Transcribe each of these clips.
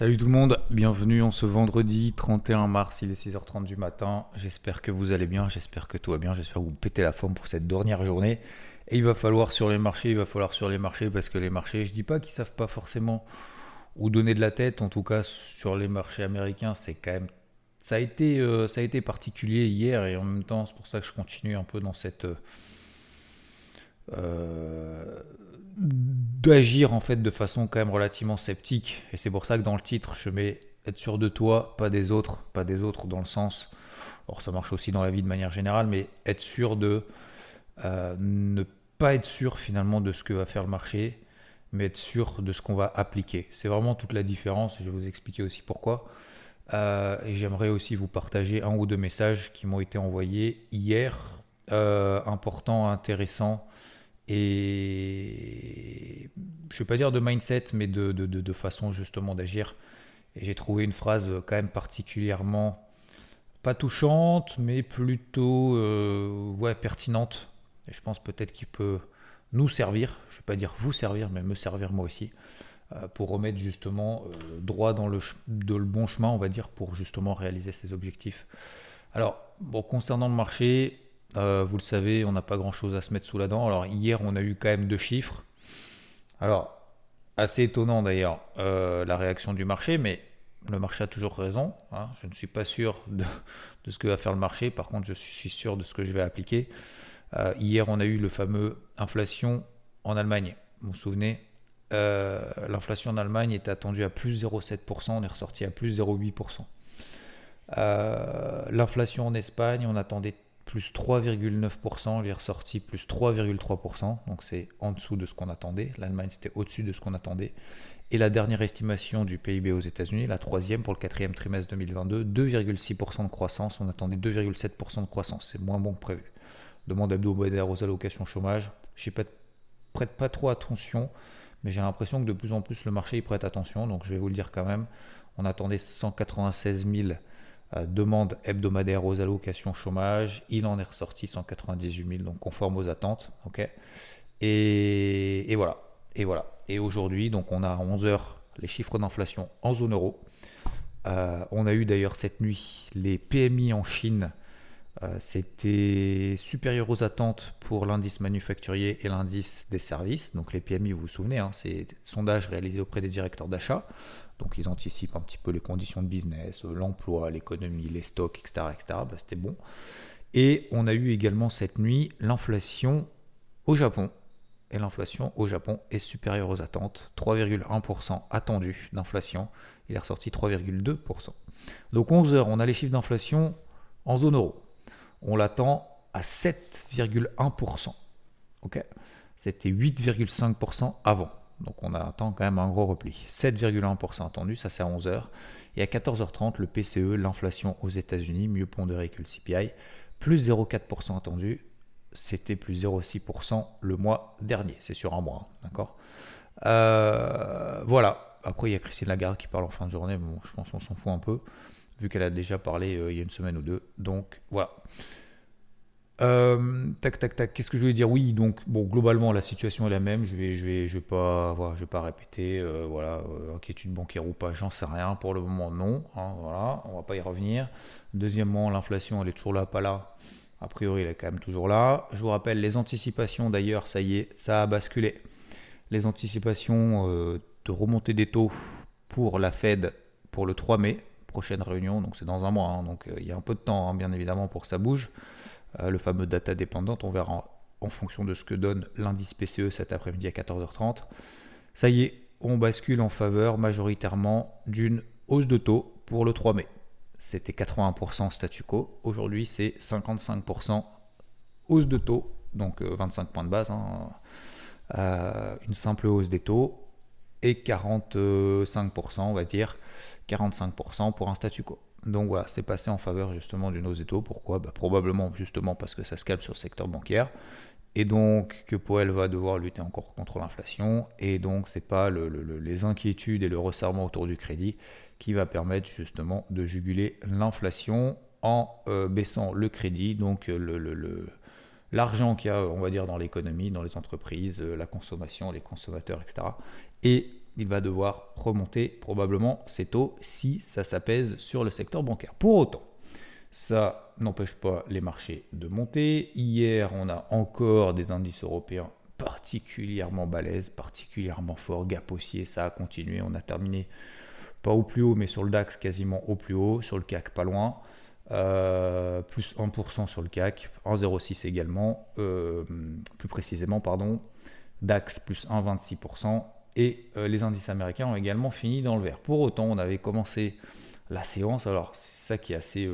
Salut tout le monde, bienvenue en ce vendredi 31 mars, il est 6h30 du matin. J'espère que vous allez bien, j'espère que tout va bien, j'espère que vous pétez la forme pour cette dernière journée. Et il va falloir sur les marchés, il va falloir sur les marchés parce que les marchés, je dis pas qu'ils savent pas forcément ou donner de la tête, en tout cas sur les marchés américains, c'est quand même ça a été euh, ça a été particulier hier et en même temps c'est pour ça que je continue un peu dans cette euh, d'agir en fait de façon quand même relativement sceptique et c'est pour ça que dans le titre je mets être sûr de toi pas des autres pas des autres dans le sens or ça marche aussi dans la vie de manière générale mais être sûr de euh, ne pas être sûr finalement de ce que va faire le marché mais être sûr de ce qu'on va appliquer. C'est vraiment toute la différence, je vais vous expliquer aussi pourquoi. Euh, et j'aimerais aussi vous partager un ou deux messages qui m'ont été envoyés hier, euh, importants, intéressants, et je ne vais pas dire de mindset, mais de, façon justement d'agir. Et j'ai trouvé une phrase quand même particulièrement, pas touchante, mais plutôt euh, pertinente. Et je pense peut-être qu'il peut nous servir, je ne vais pas dire vous servir, mais me servir moi aussi, euh, pour remettre justement euh, droit dans le, le bon chemin, on va dire, pour justement réaliser ces objectifs. Alors, bon, concernant le marché, euh, vous le savez, on n'a pas grand-chose à se mettre sous la dent. Alors, hier, on a eu quand même deux chiffres. Alors, assez étonnant d'ailleurs, la réaction du marché, mais le marché a toujours raison. Hein. Je ne suis pas sûr de, ce que va faire le marché. Par contre, je suis sûr de ce que je vais appliquer. Euh, hier, on a eu le fameux inflation en Allemagne. Vous vous souvenez euh, L'inflation en Allemagne est attendue à plus 0,7%, on est ressorti à plus 0,8%. Euh, l'inflation en Espagne, on attendait plus 3,9%, on est ressorti plus 3,3%, donc c'est en dessous de ce qu'on attendait. L'Allemagne, c'était au-dessus de ce qu'on attendait. Et la dernière estimation du PIB aux États-Unis, la troisième pour le quatrième trimestre 2022, 2,6% de croissance, on attendait 2,7% de croissance, c'est moins bon que prévu demande hebdomadaire aux allocations chômage. Je ne prête pas trop attention, mais j'ai l'impression que de plus en plus le marché y prête attention, donc je vais vous le dire quand même. On attendait 196 000 euh, demandes hebdomadaires aux allocations chômage. Il en est ressorti 198 000, donc conforme aux attentes. et, voilà. Et voilà. Et aujourd'hui, donc on a à 11 heures les chiffres d'inflation en zone euro. Euh, on a eu d'ailleurs cette nuit les PMI en Chine c'était supérieur aux attentes pour l'indice manufacturier et l'indice des services. Donc les PMI, vous vous souvenez, hein, c'est sondage réalisé auprès des directeurs d'achat. Donc ils anticipent un petit peu les conditions de business, l'emploi, l'économie, les stocks, etc. etc. Bah, c'était bon. Et on a eu également cette nuit l'inflation au Japon. Et l'inflation au Japon est supérieure aux attentes. 3,1% attendu d'inflation. Il est ressorti 3,2%. Donc 11 heures, on a les chiffres d'inflation en zone euro on l'attend à 7,1%. Ok? C'était 8,5% avant. Donc on attend quand même un gros repli. 7,1% attendu, ça c'est à 11h. Et à 14h30, le PCE, l'inflation aux États-Unis, mieux pondéré que le CPI, plus 0,4% attendu. C'était plus 0,6% le mois dernier. C'est sur un mois, hein, d'accord? Euh, Voilà. Après, il y a Christine Lagarde qui parle en fin de journée. Je pense qu'on s'en fout un peu vu qu'elle a déjà parlé euh, il y a une semaine ou deux. Donc voilà. Euh, tac, tac, tac. Qu'est-ce que je voulais dire? Oui, donc bon, globalement la situation est la même. Je vais, je vais, je vais pas, voilà, je vais pas répéter. Euh, voilà, inquiétude bancaire ou pas, j'en sais rien. Pour le moment, non. Hein, voilà, on va pas y revenir. Deuxièmement, l'inflation, elle est toujours là, pas là. A priori, elle est quand même toujours là. Je vous rappelle les anticipations. D'ailleurs, ça y est, ça a basculé. Les anticipations de remontée des taux pour la Fed pour le 3 mai prochaine réunion, donc c'est dans un mois, hein. donc euh, il y a un peu de temps hein, bien évidemment pour que ça bouge. Euh, le fameux data dépendante, on verra en, fonction de ce que donne l'indice PCE cet après-midi à 14h30. Ça y est, on bascule en faveur majoritairement d'une hausse de taux pour le 3 mai. C'était 81% statu quo, aujourd'hui c'est 55% hausse de taux, donc 25 euh, points de base, hein. une simple hausse des taux et 45%, on va dire, 45% pour un statu quo. Donc voilà, c'est passé en faveur justement du Nozeto. Pourquoi? Bah, Probablement justement parce que ça se calme sur le secteur bancaire. Et donc que Powell va devoir lutter encore contre l'inflation. Et donc c'est pas les inquiétudes et le resserrement autour du crédit qui va permettre justement de juguler l'inflation en euh, baissant le crédit. Donc le, l'argent qu'il y a, on va dire, dans l'économie, dans les entreprises, euh, la consommation, les consommateurs, etc. Et il va devoir remonter probablement ses taux si ça s'apaise sur le secteur bancaire. Pour autant, ça n'empêche pas les marchés de monter. Hier, on a encore des indices européens particulièrement balèzes, particulièrement forts. Gap haussier, ça a continué. On a terminé pas au plus haut, mais sur le DAX quasiment au plus haut. Sur le CAC, pas loin. Euh, plus 1% sur le CAC, 1,06 également, euh, plus précisément, pardon, DAX plus 1,26%, et euh, les indices américains ont également fini dans le vert. Pour autant, on avait commencé la séance, alors c'est ça qui est assez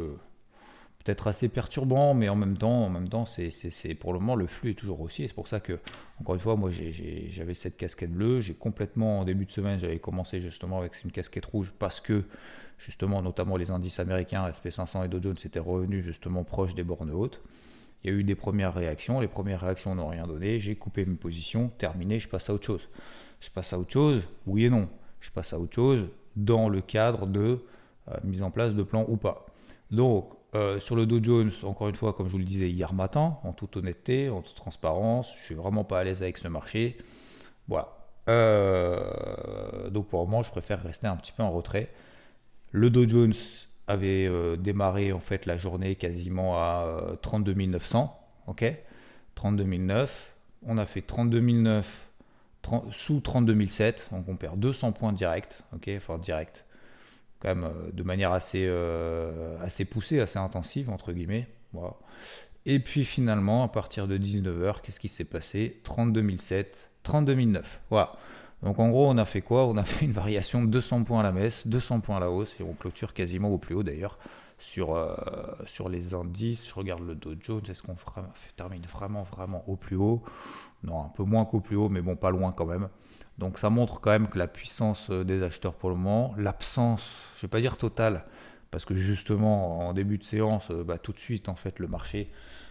peut-être assez perturbant, mais en même temps, en même temps, c'est pour le moment le flux est toujours aussi. Et c'est pour ça que, encore une fois, moi j'avais cette casquette bleue. J'ai complètement en début de semaine, j'avais commencé justement avec une casquette rouge parce que justement, notamment les indices américains, SP500 et Dow Jones étaient revenus justement proches des bornes hautes. Il y a eu des premières réactions, les premières réactions n'ont rien donné, j'ai coupé mes positions, terminé, je passe à autre chose. Je passe à autre chose, oui et non. Je passe à autre chose dans le cadre de euh, mise en place de plans ou pas. Donc, euh, sur le Dow Jones, encore une fois, comme je vous le disais hier matin, en toute honnêteté, en toute transparence, je suis vraiment pas à l'aise avec ce marché. Voilà. Euh, donc pour le moment, je préfère rester un petit peu en retrait. Le Dow Jones avait démarré en fait la journée quasiment à 32 900, ok? 32 009. On a fait 32 009 sous 32 007, donc on perd 200 points direct, ok, enfin direct, quand même euh, de manière assez, euh, assez poussée, assez intensive entre guillemets. Et puis finalement, à partir de 19h, qu'est-ce qui s'est passé? 32 007, 32 009. Voilà. Donc en gros, on a fait quoi? On a fait une variation de 200 points à la messe, 200 points à la hausse, et on clôture quasiment au plus haut d'ailleurs sur, euh, sur les indices. Je regarde le Dow Jones, est-ce qu'on termine vraiment, vraiment au plus haut? Non, un peu moins qu'au plus haut, mais bon, pas loin quand même. Donc ça montre quand même que la puissance euh, des acheteurs pour le moment, l'absence, je ne vais pas dire totale, parce que justement en début de séance, euh, bah, tout de suite en fait le marché,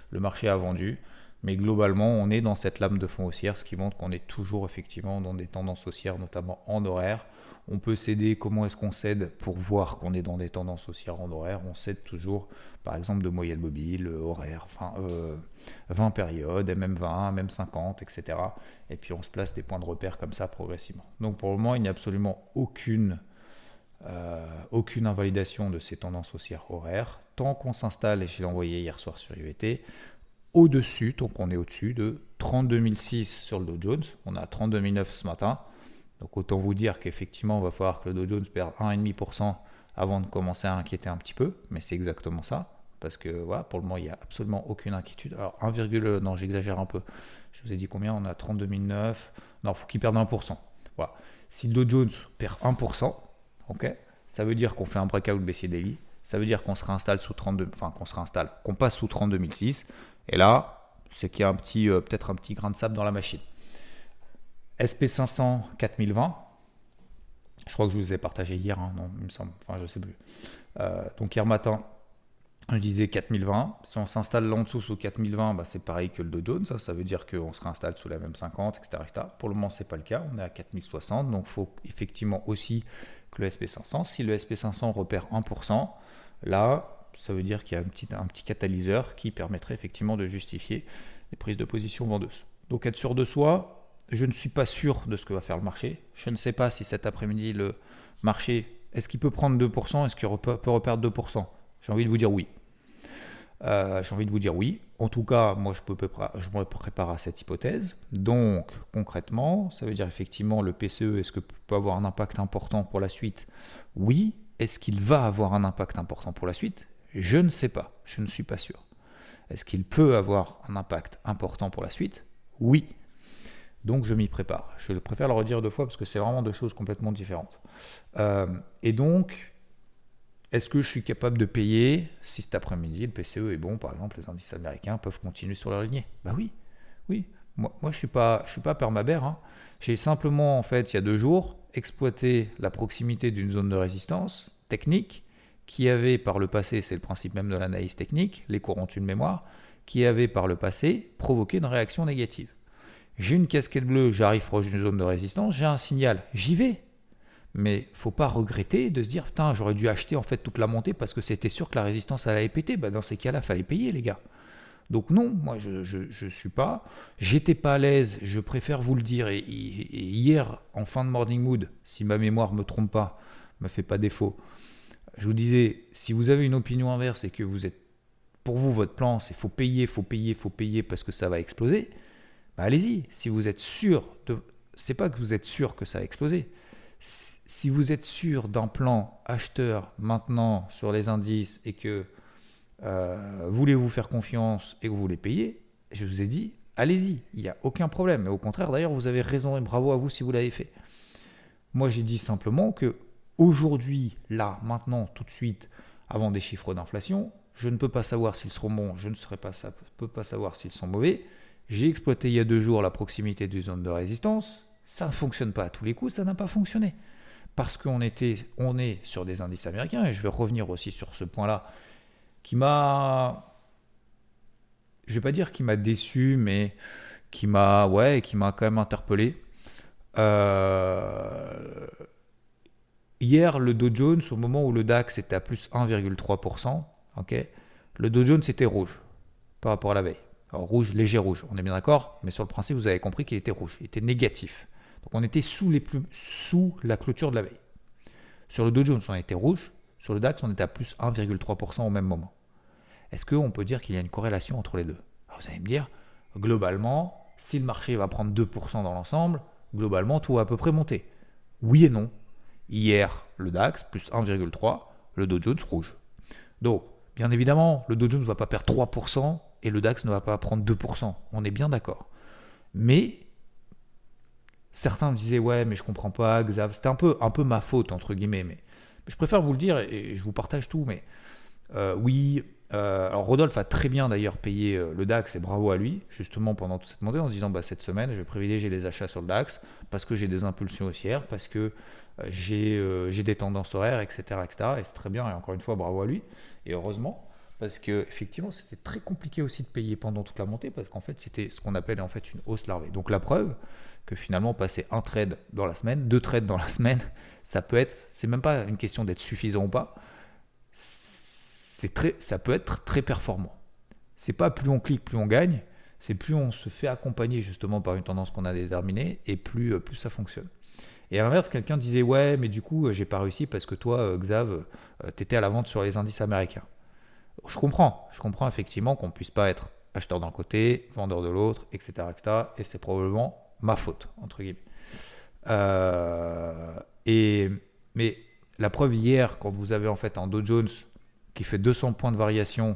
le marché a vendu. Mais globalement, on est dans cette lame de fond haussière, ce qui montre qu'on est toujours effectivement dans des tendances haussières, notamment en horaire. On peut céder, comment est-ce qu'on cède pour voir qu'on est dans des tendances haussières en horaire? On cède toujours, par exemple, de moyenne mobile, euh, horaire, enfin, 20 euh, périodes, MM20, MM50, etc. Et puis on se place des points de repère comme ça progressivement. Donc pour le moment, il n'y a absolument aucune, euh, aucune invalidation de ces tendances haussières horaires. Tant qu'on s'installe, et je l'ai envoyé hier soir sur IVT, au-dessus, donc on est au-dessus de 32 sur le Dow Jones. On a 32 009 ce matin. Donc autant vous dire qu'effectivement, il va falloir que le Dow Jones perde 1,5% avant de commencer à inquiéter un petit peu. Mais c'est exactement ça. Parce que voilà, pour le moment, il n'y a absolument aucune inquiétude. Alors 1, non, j'exagère un peu. Je vous ai dit combien? On a 32 009. Non, il faut qu'il perde 1%. Voilà. Si le Dow Jones perd 1%, ok, ça veut dire qu'on fait un breakout baissier daily. Ça veut dire qu'on se réinstalle sous 32, enfin qu'on se réinstalle, qu'on passe sous 32 006. Et là, c'est qu'il y a un petit, euh, peut-être un petit grain de sable dans la machine. SP500 4020. Je crois que je vous ai partagé hier, hein, non, il me semble, enfin je sais plus. Euh, donc hier matin, je disais 4020. Si on s'installe là en dessous sous 4020, bah, c'est pareil que le Dow Jones. Ça, ça veut dire qu'on se réinstalle sous la même 50, etc., Pour le moment, ce n'est pas le cas. On est à 4060. Donc il faut effectivement aussi que le SP500. Si le SP500 repère 1%, là, ça veut dire qu'il y a un petit, catalyseur qui permettrait effectivement de justifier les prises de position vendeuses. Donc être sûr de soi, je ne suis pas sûr de ce que va faire le marché. Je ne sais pas si cet après-midi le marché, est-ce qu'il peut prendre 2%, est-ce qu'il peut reperdre 2% J'ai envie de vous dire oui. Euh, j'ai envie de vous dire oui. En tout cas, moi, je me prépare à cette hypothèse. Donc, concrètement, ça veut dire effectivement le PCE, est-ce que peut avoir un impact important pour la suite? Oui. Est-ce qu'il va avoir un impact important pour la suite? Je ne sais pas, je ne suis pas sûr. Est-ce qu'il peut avoir un impact important pour la suite? Oui. Donc je m'y prépare. Je préfère le redire deux fois parce que c'est vraiment deux choses complètement différentes. Euh, et donc, est-ce que je suis capable de payer si cet après-midi le PCE est bon, par exemple, les indices américains peuvent continuer sur leur lignée? Bah oui, oui. Moi, je ne suis pas, suis permabère. Hein. J'ai simplement, en fait, il y a deux jours, exploité la proximité d'une zone de résistance technique qui avait par le passé, c'est le principe même de l'analyse technique, les courants de mémoire, qui avait par le passé provoqué une réaction négative. J'ai une casquette bleue, j'arrive proche d'une zone de résistance, j'ai un signal, j'y vais. Mais faut pas regretter de se dire putain j'aurais dû acheter en fait toute la montée parce que c'était sûr que la résistance allait péter. Bah, dans ces cas-là, fallait payer les gars. Donc non, moi je ne suis pas. J'étais pas à l'aise, je préfère vous le dire. Et, hier, en fin de morning mood, si ma mémoire me trompe pas, me fait pas défaut, je vous disais, si vous avez une opinion inverse et que vous êtes, pour vous, votre plan, c'est faut payer, faut payer, faut payer parce que ça va exploser, bah allez-y. Si vous êtes sûr de, c'est pas que vous êtes sûr que ça va exploser. Si vous êtes sûr d'un plan acheteur maintenant sur les indices et que euh, voulez-vous faire confiance et que vous voulez payer, je vous ai dit, allez-y, il n'y a aucun problème. Et au contraire, d'ailleurs, vous avez raison et bravo à vous si vous l'avez fait. Moi, j'ai dit simplement que aujourd'hui, là, maintenant, tout de suite, avant des chiffres d'inflation, je ne peux pas savoir s'ils seront bons, je ne serai pas, peux pas savoir s'ils sont mauvais. J'ai exploité il y a deux jours la proximité d'une zone de résistance. Ça ne fonctionne pas à tous les coups, ça n'a pas fonctionné. Parce qu'on était, on est sur des indices américains, et je vais revenir aussi sur ce point-là, qui m'a. Je vais pas dire qui m'a déçu, mais qui m'a ouais, qui m'a quand même interpellé. Euh, hier, le Dow Jones, au moment où le DAX était à plus 1,3%, ok, le Dow Jones était rouge par rapport à la veille. Alors, rouge, léger rouge, on est bien d'accord, mais sur le principe, vous avez compris qu'il était rouge, il était négatif. Donc on était sous, les sous la clôture de la veille. Sur le Dow Jones, on était rouge, sur le DAX, on était à plus 1,3% au même moment. Est-ce qu'on peut dire qu'il y a une corrélation entre les deux? Vous allez me dire, globalement, si le marché va prendre 2% dans l'ensemble, globalement, tout va à peu près monter. Oui et non. Hier, le DAX, plus 1,3, le Dow Jones rouge. Donc, bien évidemment, le Dow Jones ne va pas perdre 3% et le DAX ne va pas prendre 2%. On est bien d'accord. Mais certains me disaient ouais mais je comprends pas Xav c'était un peu un peu ma faute entre guillemets mais je préfère vous le dire et je vous partage tout, mais euh, oui. Euh, alors Rodolphe a très bien d'ailleurs payé euh, le DAX et bravo à lui, justement pendant toute cette montée en disant bah, cette semaine je vais privilégier les achats sur le DAX parce que j'ai des impulsions haussières, parce que j'ai des tendances horaires, etc. etc. et c'est très bien et encore une fois bravo à lui et heureusement parce que effectivement c'était très compliqué aussi de payer pendant toute la montée parce qu'en fait c'était ce qu'on appelle en fait une hausse larvée. Donc la preuve que finalement passer un trade dans la semaine, deux trades dans la semaine, ça peut être, c'est même pas une question d'être suffisant ou pas, c'est très, ça peut être très performant. C'est pas plus on clique, plus on gagne, c'est plus on se fait accompagner justement par une tendance qu'on a déterminée et plus, euh, plus ça fonctionne. Et à l'inverse, quelqu'un disait ouais, mais du coup, euh, j'ai pas réussi parce que toi, euh, Xav, t'étais à la vente sur les indices américains. Je comprends, je comprends effectivement qu'on puisse pas être acheteur d'un côté, vendeur de l'autre, etc., etc. Et c'est probablement ma faute entre guillemets. et mais la preuve hier, quand vous avez en fait un Dow Jones qui fait 200 points de variation,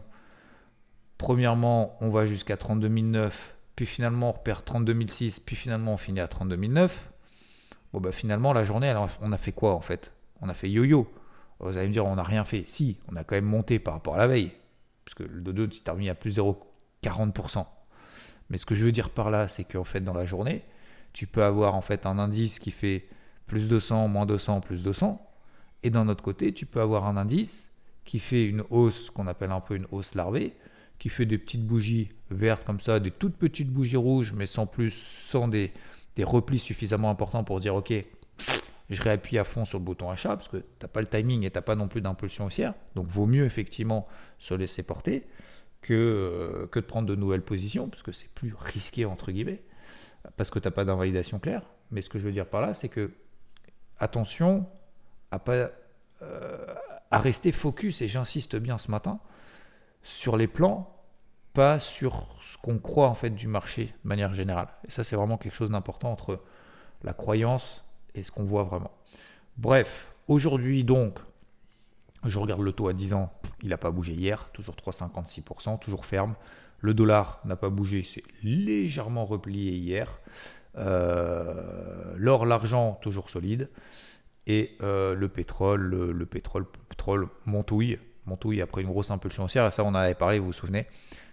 premièrement, on va jusqu'à 32 009, puis finalement on repère 32 006, puis finalement on finit à 32 009. Bon, bah finalement, la journée, on a fait quoi en fait? On a fait yo-yo. Vous allez me dire, on n'a rien fait. Si, on a quand même monté par rapport à la veille, puisque le Dow Jones s'est terminé à plus 0,40%. Mais ce que je veux dire par là, c'est qu'en fait, dans la journée, tu peux avoir en fait un indice qui fait plus 200, moins 200, plus 200. Et d'un autre côté, tu peux avoir un indice qui fait une hausse, qu'on appelle un peu une hausse larvée, qui fait des petites bougies vertes comme ça, des toutes petites bougies rouges, mais sans plus, sans des, des replis suffisamment importants pour dire ok, je réappuie à fond sur le bouton achat parce que tu n'as pas le timing et tu n'as pas non plus d'impulsion haussière. Donc vaut mieux effectivement se laisser porter que, euh, que de prendre de nouvelles positions parce que c'est plus risqué entre guillemets parce que tu n'as pas d'invalidation claire. Mais ce que je veux dire par là, c'est que attention à, pas, euh, à rester focus, et j'insiste bien ce matin, sur les plans, sur ce qu'on croit en fait du marché de manière générale. Et ça, c'est vraiment quelque chose d'important entre la croyance et ce qu'on voit vraiment. Bref, aujourd'hui donc, je regarde le taux à 10 ans, il n'a pas bougé hier, toujours 3,56%, toujours ferme. Le dollar n'a pas bougé, c'est légèrement replié hier. Euh, l'or, l'argent, toujours solide. Et euh, le pétrole, le, pétrole, pétrole montouille, montouille après une grosse impulsion haussière. Et ça, on en avait parlé, vous vous souvenez.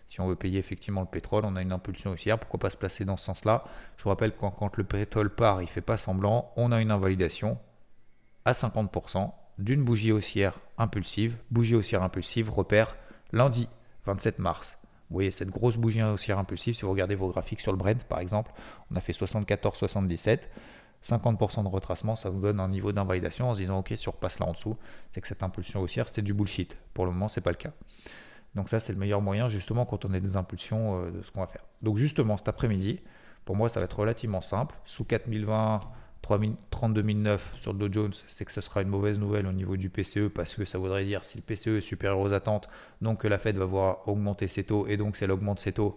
Si on veut payer effectivement le pétrole, on a une impulsion haussière. Pourquoi pas se placer dans ce sens-là? Je vous rappelle quand, quand le pétrole part, il ne fait pas semblant. On a une invalidation à 50% d'une bougie haussière impulsive. Bougie haussière impulsive, repère lundi 27 mars. Vous voyez cette grosse bougie haussière impulsive, si vous regardez vos graphiques sur le Brent par exemple, on a fait 74,77. 50% de retracement, ça vous donne un niveau d'invalidation en se disant ok, si on repasse là en dessous, c'est que cette impulsion haussière c'était du bullshit. Pour le moment, c'est pas le cas. Donc ça, c'est le meilleur moyen justement quand on a des impulsions euh, de ce qu'on va faire. Donc justement, cet après-midi, pour moi, ça va être relativement simple. Sous 4020, 32 sur le Dow Jones, c'est que ce sera une mauvaise nouvelle au niveau du PCE parce que ça voudrait dire si le PCE est supérieur aux attentes, donc que la Fed va voir augmenter ses taux et donc si elle augmente ses taux,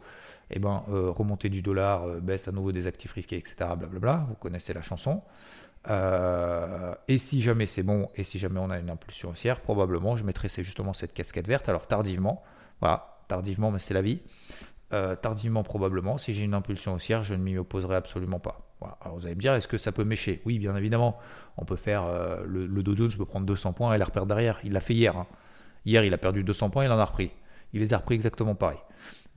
et eh ben, euh, remontée du dollar, euh, baisse à nouveau des actifs risqués, etc. Blablabla, vous connaissez la chanson. Euh, et si jamais c'est bon, et si jamais on a une impulsion haussière, probablement je mettrai justement cette casquette verte. Alors tardivement, voilà, tardivement, mais c'est la vie. tardivement probablement, si j'ai une impulsion haussière, je ne m'y opposerai absolument pas. Alors vous allez me dire, est-ce que ça peut mécher? Oui, bien évidemment. On peut faire le, le, Dow Jones peut prendre 200 points et la reperdre derrière. Il l'a fait hier. Hein. Hier, il a perdu 200 points, il en a repris. Il les a repris exactement pareil.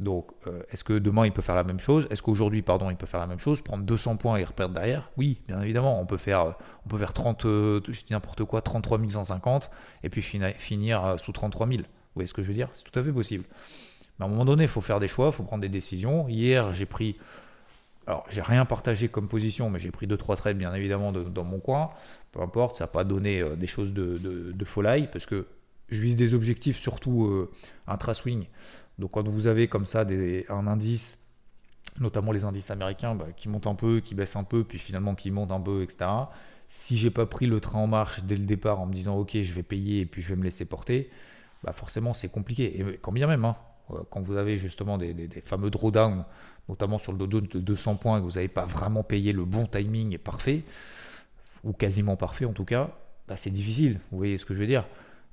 Donc, euh, est-ce que demain il peut faire la même chose? Est-ce qu'aujourd'hui, pardon, il peut faire la même chose? Prendre 200 points et reperdre derrière? Oui, bien évidemment. On peut faire, on peut faire 30, euh, je dis n'importe quoi, 33 150 et puis finir euh, sous 33 000. Vous voyez ce que je veux dire? C'est tout à fait possible. Mais à un moment donné, il faut faire des choix, il faut prendre des décisions. Hier, j'ai pris, alors j'ai rien partagé comme position, mais j'ai pris 2-3 trades bien évidemment dans mon coin. Peu importe, ça n'a pas donné des choses de, de, folie parce que je vise des objectifs surtout intra-swing. Donc quand vous avez comme ça un indice, notamment les indices américains, bah, qui montent un peu, qui baissent un peu, puis finalement qui montent un peu, etc. Si j'ai pas pris le train en marche dès le départ en me disant ok je vais payer et puis je vais me laisser porter, bah forcément c'est compliqué. Et quand bien même, hein, euh, quand vous avez justement des, fameux drawdowns, notamment sur le Dow de 200 points, et que vous n'avez pas vraiment payé le bon timing parfait, ou quasiment parfait en tout cas, bah, c'est difficile. Vous voyez ce que je veux dire?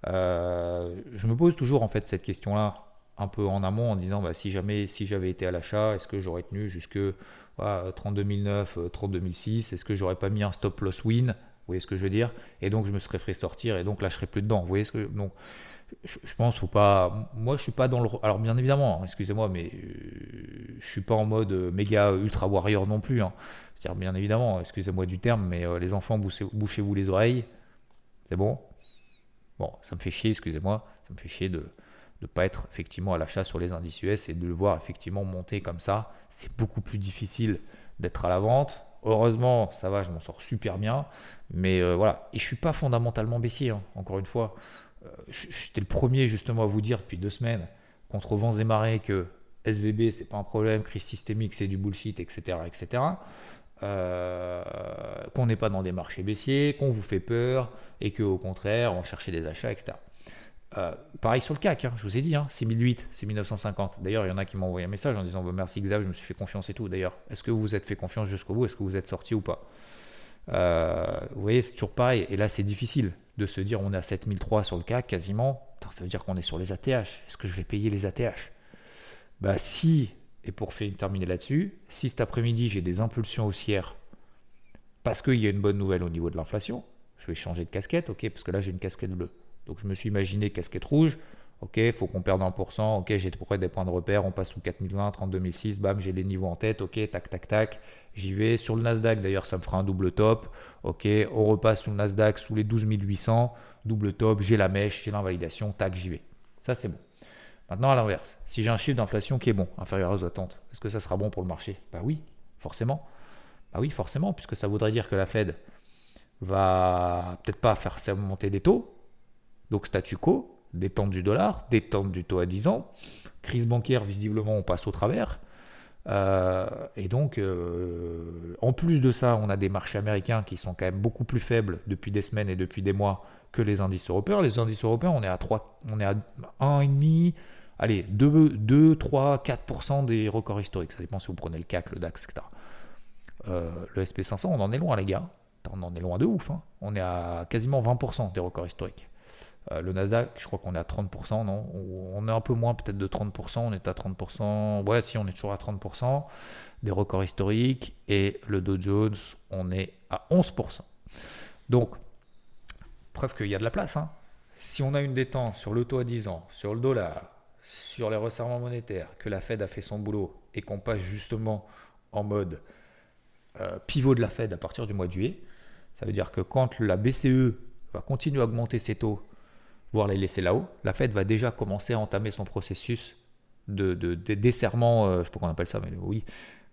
Euh, Je me pose toujours en fait cette question-là un peu en amont en disant bah, si jamais si j'avais été à l'achat, est-ce que j'aurais tenu jusque voilà, 2009, 32 2006, est-ce que j'aurais pas mis un stop loss win? Vous voyez ce que je veux dire? Et donc je me serais fait sortir et donc là je serais plus dedans. Vous voyez ce que donc je, pense faut pas moi je suis pas dans le alors bien évidemment, excusez-moi mais euh, je suis pas en mode euh, méga ultra warrior non plus hein. dire bien évidemment, excusez-moi du terme mais euh, les enfants bouchez-vous les oreilles. C'est bon? Bon, ça me fait chier, excusez-moi, ça me fait chier de de ne pas être effectivement à l'achat sur les indices US et de le voir effectivement monter comme ça. C'est beaucoup plus difficile d'être à la vente. Heureusement, ça va, je m'en sors super bien. Mais euh, voilà, et je suis pas fondamentalement baissier, hein, encore une fois. Euh, j'étais le premier justement à vous dire depuis deux semaines, contre vents et marées, que SVB c'est pas un problème, crise systémique c'est du bullshit, etc. etc. Euh, qu'on n'est pas dans des marchés baissiers, qu'on vous fait peur, et qu'au contraire, on cherchait des achats, etc. Euh, pareil sur le CAC, hein, je vous ai dit, hein, 6008, 6950. D'ailleurs, il y en a qui m'ont envoyé un message en disant bah, Merci Xav, je me suis fait confiance et tout. D'ailleurs, est-ce que vous vous êtes fait confiance jusqu'au bout? Est-ce que vous êtes sorti ou pas? Euh, Vous voyez, c'est toujours pareil. Et là, c'est difficile de se dire on est à 7003 sur le CAC quasiment. ça veut dire qu'on est sur les ATH. Est-ce que je vais payer les ATH Bah, si, et pour terminer là-dessus, si cet après-midi j'ai des impulsions haussières parce qu'il y a une bonne nouvelle au niveau de l'inflation, je vais changer de casquette, ok, parce que là j'ai une casquette bleue. Donc je me suis imaginé casquette rouge. Ok, il faut qu'on perde 1%. Ok, j'ai près des points de repère. On passe sous 4020, 32006. Bam, j'ai les niveaux en tête. Ok, tac, tac, tac. J'y vais. Sur le Nasdaq, d'ailleurs, ça me fera un double top. Ok, on repasse sous le Nasdaq sous les 12800. Double top. J'ai la mèche, j'ai l'invalidation. Tac, j'y vais. Ça, c'est bon. Maintenant, à l'inverse, si j'ai un chiffre d'inflation qui est bon, inférieur aux attentes, est-ce que ça sera bon pour le marché? Bah oui, forcément. Bah oui, forcément, puisque ça voudrait dire que la Fed va peut-être pas faire monter des taux, donc statu quo, détente du dollar, détente du taux à 10 ans, crise bancaire, visiblement on passe au travers. Euh, et donc, euh, en plus de ça, on a des marchés américains qui sont quand même beaucoup plus faibles depuis des semaines et depuis des mois que les indices européens. Les indices européens, on est à 3, on est à 1,5, allez, 2, 2 3, 4% des records historiques. Ça dépend si vous prenez le CAC, le DAX, etc. Euh, le SP500, on en est loin, les gars. On en est loin de ouf. Hein. On est à quasiment 20% des records historiques. Euh, le Nasdaq, je crois qu'on est à 30%, non? On est un peu moins peut-être de 30%, on est à 30%, ouais si on est toujours à 30% des records historiques, et le Dow Jones, on est à 11%. Donc, preuve qu'il y a de la place. Hein. Si on a une détente sur le taux à 10 ans, sur le dollar, sur les resserrements monétaires, que la Fed a fait son boulot et qu'on passe justement en mode euh, pivot de la Fed à partir du mois de juillet, ça veut dire que quand la BCE va continuer à augmenter ses taux, voire les laisser là-haut, la Fed va déjà commencer à entamer son processus de, de, desserrement, euh, je ne sais pas qu'on appelle ça, mais oui,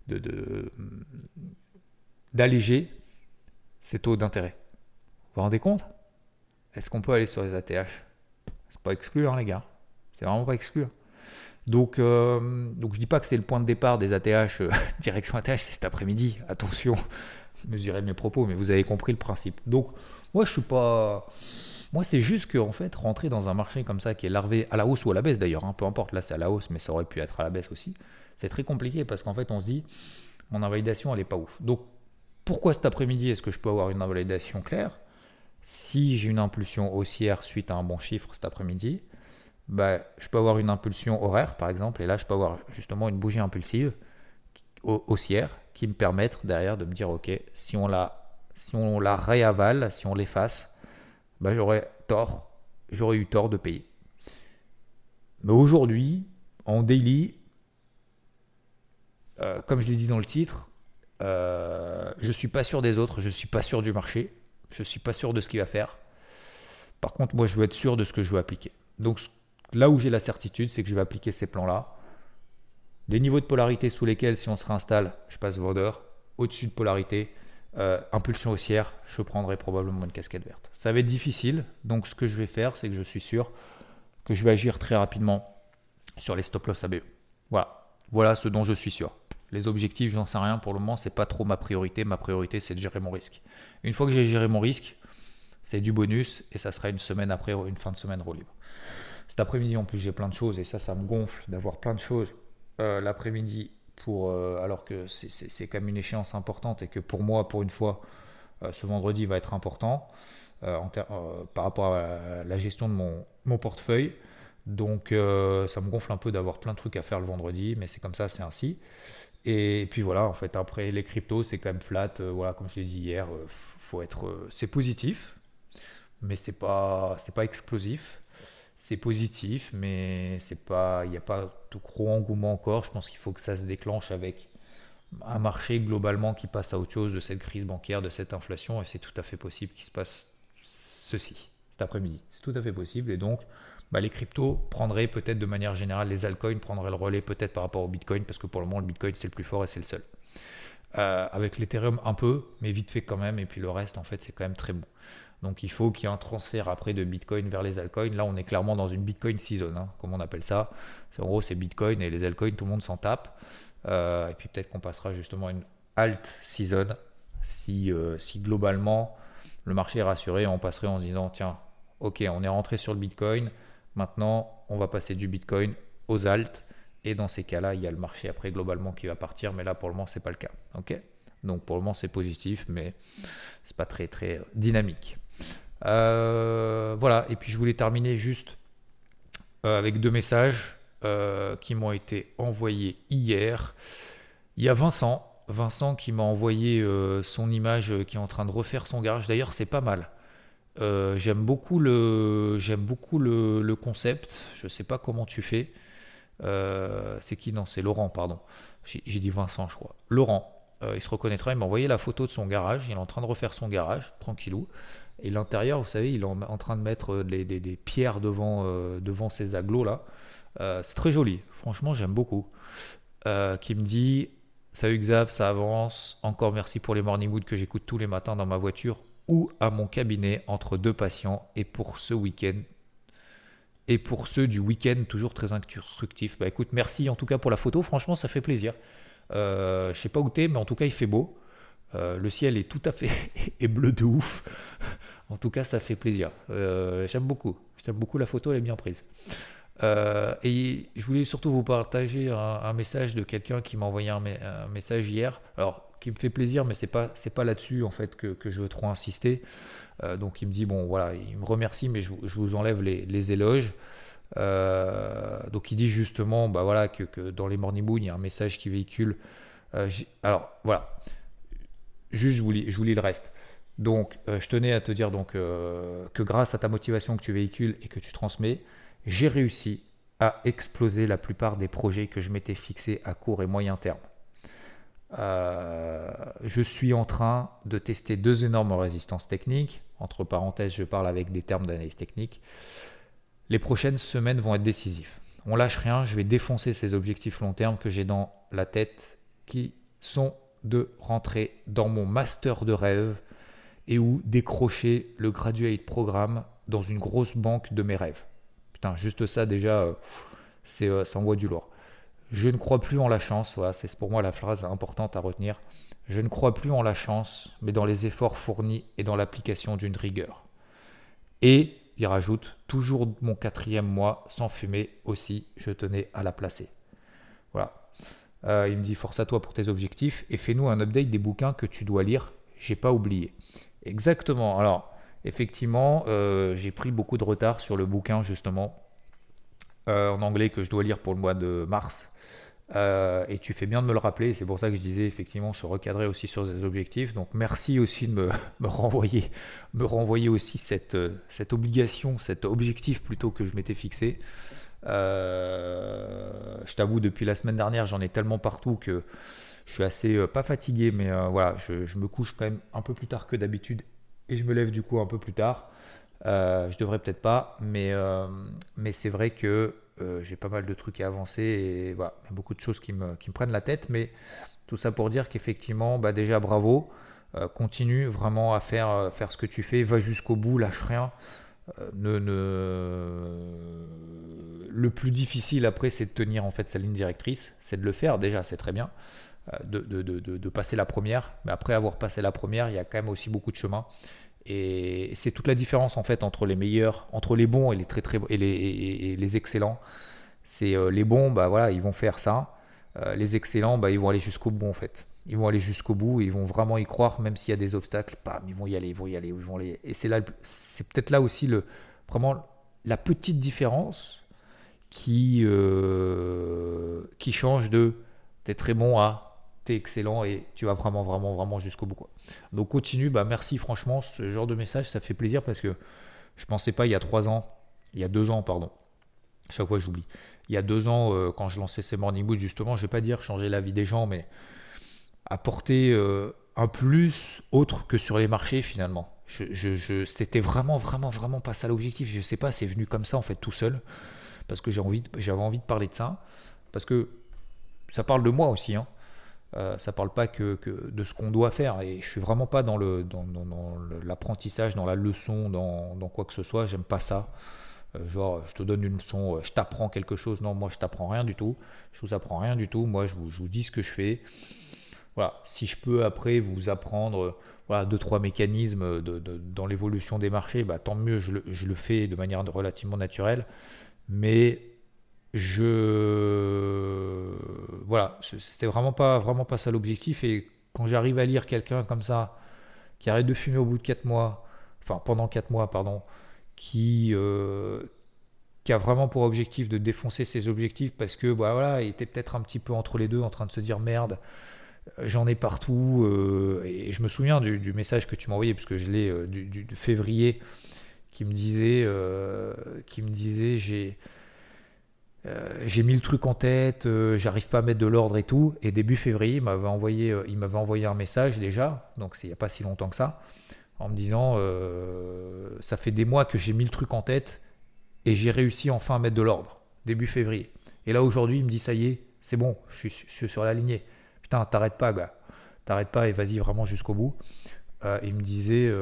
de, d'alléger ses taux d'intérêt. Vous vous rendez compte? Est-ce qu'on peut aller sur les ATH C'est pas exclu, hein, les gars. C'est vraiment pas exclu. Donc, euh, donc je dis pas que c'est le point de départ des ATH, euh, direction ATH, c'est cet après-midi. Attention, mesurez mes propos, mais vous avez compris le principe. Donc, moi, je suis pas. Moi, c'est juste que, en fait, rentrer dans un marché comme ça qui est larvé à la hausse ou à la baisse d'ailleurs, hein, peu importe, là c'est à la hausse, mais ça aurait pu être à la baisse aussi, c'est très compliqué parce qu'en fait, on se dit, mon invalidation, elle est pas ouf. Donc, pourquoi cet après-midi est-ce que je peux avoir une invalidation claire? Si j'ai une impulsion haussière suite à un bon chiffre cet après-midi, bah, je peux avoir une impulsion horaire, par exemple, et là, je peux avoir justement une bougie impulsive haussière qui me permettre derrière de me dire, ok, si on la réavale, si on l'efface, bah, j'aurais tort, j'aurais eu tort de payer. Mais aujourd'hui, en daily, euh, comme je l'ai dit dans le titre, euh, je ne suis pas sûr des autres, je ne suis pas sûr du marché, je ne suis pas sûr de ce qu'il va faire. Par contre, moi, je veux être sûr de ce que je veux appliquer. Donc, là où j'ai la certitude, c'est que je vais appliquer ces plans-là. Des niveaux de polarité sous lesquels, si on se réinstalle, je passe vendeur. Au-dessus de polarité, euh, impulsion haussière, je prendrai probablement une casquette verte. Ça va être difficile, donc ce que je vais faire, c'est que je suis sûr que je vais agir très rapidement sur les stop loss ABE. Voilà, voilà ce dont je suis sûr. Les objectifs, j'en sais rien pour le moment, c'est pas trop ma priorité. Ma priorité, c'est de gérer mon risque. Une fois que j'ai géré mon risque, c'est du bonus et ça sera une semaine après, une fin de semaine libre. Cet après-midi, en plus, j'ai plein de choses et ça, ça me gonfle d'avoir plein de choses euh, l'après-midi euh, alors que c'est quand même une échéance importante et que pour moi, pour une fois, euh, ce vendredi va être important par rapport à la gestion de mon, mon portefeuille. Donc, ça me gonfle un peu d'avoir plein de trucs à faire le vendredi, mais c'est comme ça, c'est ainsi. Et puis voilà, en fait, après les cryptos, c'est quand même flat. Euh, voilà, comme je l'ai dit hier, euh, faut être, euh, c'est positif, mais c'est pas, c'est pas explosif. C'est positif, mais c'est pas, il n'y a pas tout gros engouement encore. Je pense qu'il faut que ça se déclenche avec un marché globalement qui passe à autre chose de cette crise bancaire, de cette inflation, et c'est tout à fait possible qu'il se passe ceci cet après-midi. C'est tout à fait possible, et donc bah, les cryptos prendraient peut-être de manière générale, les altcoins prendraient le relais peut-être par rapport au Bitcoin, parce que pour le moment, le Bitcoin, c'est le plus fort et c'est le seul. Euh, avec l'Ethereum un peu, mais vite fait quand même, et puis le reste, en fait, c'est quand même très bon. Donc il faut qu'il y ait un transfert après de Bitcoin vers les altcoins. Là, on est clairement dans une Bitcoin season, hein, comme on appelle ça. En gros, c'est Bitcoin et les altcoins, tout le monde s'en tape. Euh, et puis peut-être qu'on passera justement une alt season si, euh, si globalement le marché est rassuré. On passerait en disant tiens, ok, on est rentré sur le Bitcoin. Maintenant, on va passer du Bitcoin aux alt. Et dans ces cas-là, il y a le marché après globalement qui va partir. Mais là, pour le moment, ce n'est pas le cas. ok? Donc pour le moment, c'est positif, mais c'est pas très très dynamique. Euh, voilà. Et puis je voulais terminer juste euh, avec deux messages euh, qui m'ont été envoyés hier. Il y a Vincent. Vincent qui m'a envoyé son image qui est en train de refaire son garage. D'ailleurs, c'est pas mal. J'aime beaucoup le j'aime beaucoup le, concept. Je sais pas comment tu fais. C'est qui? Non, c'est Laurent, pardon. J'ai dit Vincent, je crois. Laurent, il se reconnaîtra. Il m'a envoyé la photo de son garage. Il est en train de refaire son garage, tranquillou. Et l'intérieur, vous savez, il est en, train de mettre des, des, pierres devant, devant ses aglos là. c'est très joli. Franchement, j'aime beaucoup. qui me dit Salut Xav, ça avance. Encore merci pour les morning wood que j'écoute tous les matins dans ma voiture ou à mon cabinet entre deux patients et pour ce week-end et pour ceux du week-end toujours très instructif. Bah écoute, merci en tout cas pour la photo, franchement ça fait plaisir. Euh, je sais pas où t'es, mais en tout cas il fait beau. Euh, le ciel est tout à fait bleu de ouf. En tout cas ça fait plaisir. Euh, j'aime beaucoup. J'aime beaucoup la photo, elle est bien prise. Euh, et je voulais surtout vous partager un, message de quelqu'un qui m'a envoyé un, message hier. Alors qui me fait plaisir, mais c'est pas pas là-dessus en fait que, je veux trop insister. Euh, donc il me dit bon voilà, il me remercie, mais je, vous enlève les, éloges. Donc il dit justement bah voilà que, dans les morning moon il y a un message qui véhicule. Alors voilà, juste je vous lis le reste. Donc je tenais à te dire donc que grâce à ta motivation que tu véhicules et que tu transmets, j'ai réussi à exploser la plupart des projets que je m'étais fixés à court et moyen terme. Euh, je suis en train de tester deux énormes résistances techniques. Entre parenthèses, je parle avec des termes d'analyse technique. Les prochaines semaines vont être décisives. On lâche rien, je vais défoncer ces objectifs long terme que j'ai dans la tête qui sont de rentrer dans mon master de rêve et ou décrocher le graduate programme dans une grosse banque de mes rêves. Putain, juste ça déjà, euh, c'est, euh, ça envoie du lourd. Je ne crois plus en la chance, voilà, c'est pour moi la phrase importante à retenir. Je ne crois plus en la chance, mais dans les efforts fournis et dans l'application d'une rigueur. Et il rajoute toujours mon quatrième mois sans fumer aussi, je tenais à la placer. Voilà. Euh, il me dit force à toi pour tes objectifs et fais-nous un update des bouquins que tu dois lire. J'ai pas oublié. Exactement. Alors, effectivement, euh, j'ai pris beaucoup de retard sur le bouquin justement euh, en anglais que je dois lire pour le mois de mars. Euh, et tu fais bien de me le rappeler, c'est pour ça que je disais effectivement se recadrer aussi sur des objectifs. Donc merci aussi de me, renvoyer, me renvoyer aussi cette, cette obligation, cet objectif plutôt que je m'étais fixé. Je t'avoue, depuis la semaine dernière, j'en ai tellement partout que je suis assez, pas fatigué, mais voilà, je, me couche quand même un peu plus tard que d'habitude et je me lève du coup un peu plus tard. Euh, je devrais peut-être pas, mais, euh, mais c'est vrai que euh, j'ai pas mal de trucs à avancer et voilà, il y a beaucoup de choses qui me, qui me prennent la tête. Mais tout ça pour dire qu'effectivement, bah déjà bravo, continue vraiment à faire, faire ce que tu fais, va jusqu'au bout, lâche rien. Ne, ne... Le plus difficile après, c'est de tenir en fait sa ligne directrice, c'est de le faire déjà, c'est très bien. De, de, de, de, passer la première, mais après avoir passé la première, il y a quand même aussi beaucoup de chemin. Et c'est toute la différence en fait entre les meilleurs, entre les bons et les très très et les, les excellents. C'est euh, les bons, bah voilà, ils vont faire ça. Euh, les excellents, bah ils vont aller jusqu'au bout en fait. Ils vont aller jusqu'au bout, ils vont vraiment y croire, même s'il y a des obstacles, bam, ils vont y aller, ils vont y aller, ils vont. Et c'est là, c'est peut-être là aussi le vraiment la petite différence qui euh, qui change de t'es très bon à excellent et tu vas vraiment, vraiment, vraiment jusqu'au bout. Quoi. Donc continue, bah merci franchement, ce genre de message, ça fait plaisir parce que je pensais pas il y a trois ans, il y a deux ans, pardon, chaque fois j'oublie, il y a deux ans, euh, quand je lançais ces Morning Boots, justement, je vais pas dire changer la vie des gens, mais apporter euh, un plus autre que sur les marchés finalement. Je, je, C'était vraiment, vraiment, vraiment pas ça l'objectif. Je sais pas, c'est venu comme ça en fait tout seul parce que j'ai envie, j'avais envie de parler de ça parce que ça parle de moi aussi. Hein. Euh, ça parle pas que, de ce qu'on doit faire. Et je suis vraiment pas dans, l'apprentissage, dans la leçon, dans, quoi que ce soit. J'aime pas ça. Euh, genre, je te donne une leçon, euh, je t'apprends quelque chose. Non, moi, je t'apprends rien du tout. Je vous apprends rien du tout. Moi, je vous, dis ce que je fais. Voilà. Si je peux après vous apprendre voilà, deux, trois mécanismes dans l'évolution des marchés, bah, tant mieux, je le, je le fais de manière relativement naturelle. Mais je voilà, c'était vraiment pas vraiment pas ça l'objectif. Et quand j'arrive à lire quelqu'un comme ça qui arrête de fumer au bout de 4 mois, enfin pendant 4 mois pardon, qui euh, qui a vraiment pour objectif de défoncer ses objectifs parce que bah voilà, il était peut-être un petit peu entre les deux en train de se dire merde, j'en ai partout euh, et je me souviens du, message que tu m'as envoyé puisque je l'ai euh, du, février qui me disait qui me disait j'ai euh, j'ai mis le truc en tête, euh, j'arrive pas à mettre de l'ordre et tout. Et début février, il m'avait envoyé, euh, il m'avait envoyé un message déjà, donc il n'y a pas si longtemps que ça, en me disant ça fait des mois que j'ai mis le truc en tête et j'ai réussi enfin à mettre de l'ordre. Début février. Et là aujourd'hui, il me dit ça y est, c'est bon, je suis, sur la lignée. Putain, t'arrêtes pas, gars. T'arrêtes pas et vas-y vraiment jusqu'au bout. il me disait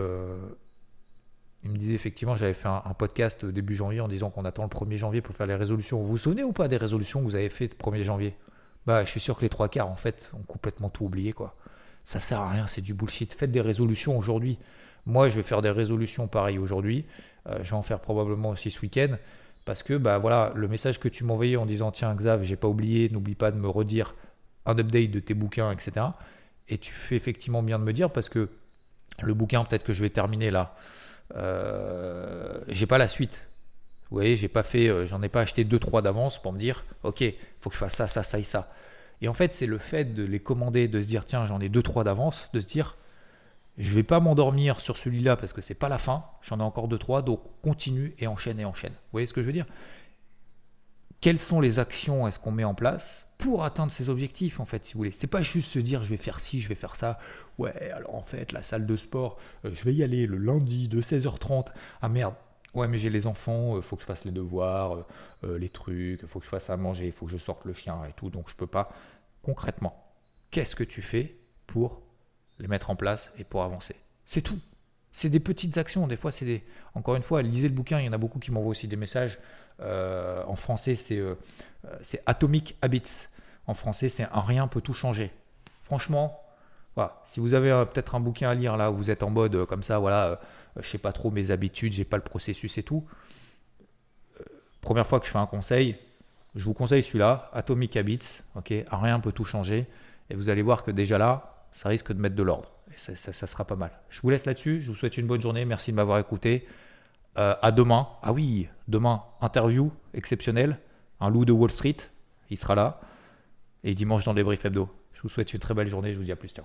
il me disait effectivement, j'avais fait un, podcast début janvier en disant qu'on attend le 1er janvier pour faire les résolutions. Vous vous souvenez ou pas des résolutions que vous avez faites le 1er janvier? Bah, je suis sûr que les trois quarts, en fait, ont complètement tout oublié, quoi. Ça sert à rien, c'est du bullshit. Faites des résolutions aujourd'hui. Moi, je vais faire des résolutions pareilles aujourd'hui. Euh, je vais en faire probablement aussi ce week-end. Parce que, bah voilà, le message que tu envoyé en disant Tiens, Xav, j'ai pas oublié, n'oublie pas de me redire un update de tes bouquins, etc. Et tu fais effectivement bien de me dire parce que le bouquin, peut-être que je vais terminer là. Euh, j'ai pas la suite. Vous voyez, j'ai pas fait, euh, j'en ai pas acheté 2-3 d'avance pour me dire, ok, faut que je fasse ça, ça, ça et ça. Et en fait, c'est le fait de les commander, de se dire, tiens, j'en ai 2-3 d'avance, de se dire, je vais pas m'endormir sur celui-là parce que c'est pas la fin, j'en ai encore 2-3, donc continue et enchaîne et enchaîne. Vous voyez ce que je veux dire? Quelles sont les actions est-ce qu'on met en place pour atteindre ces objectifs en fait si vous voulez c'est pas juste se dire je vais faire ci je vais faire ça ouais alors en fait la salle de sport euh, je vais y aller le lundi de 16h30 ah merde ouais mais j'ai les enfants il faut que je fasse les devoirs les trucs faut que je fasse à manger faut que je sorte le chien et tout donc je peux pas concrètement qu'est-ce que tu fais pour les mettre en place et pour avancer? C'est tout c'est des petites actions. Des fois, c'est des. Encore une fois, lisez le bouquin. Il y en a beaucoup qui m'envoient aussi des messages. Euh, en français, c'est euh, c'est Atomic Habits. En français, c'est un rien peut tout changer. Franchement, voilà. Si vous avez euh, peut-être un bouquin à lire là où vous êtes en mode comme ça, voilà, je sais pas trop mes habitudes, j'ai pas le processus et tout. première fois que je fais un conseil, je vous conseille celui-là, Atomic Habits. Ok, rien peut tout changer. Et vous allez voir que déjà là, ça risque de mettre de l'ordre ça, sera pas mal. Je vous laisse là-dessus. Je vous souhaite une bonne journée. Merci de m'avoir écouté. Euh, à demain. Ah oui, demain, interview exceptionnelle. Un loup de Wall Street. Il sera là. Et dimanche dans les briefs hebdo. Je vous souhaite une très belle journée. Je vous dis à plus. Ciao.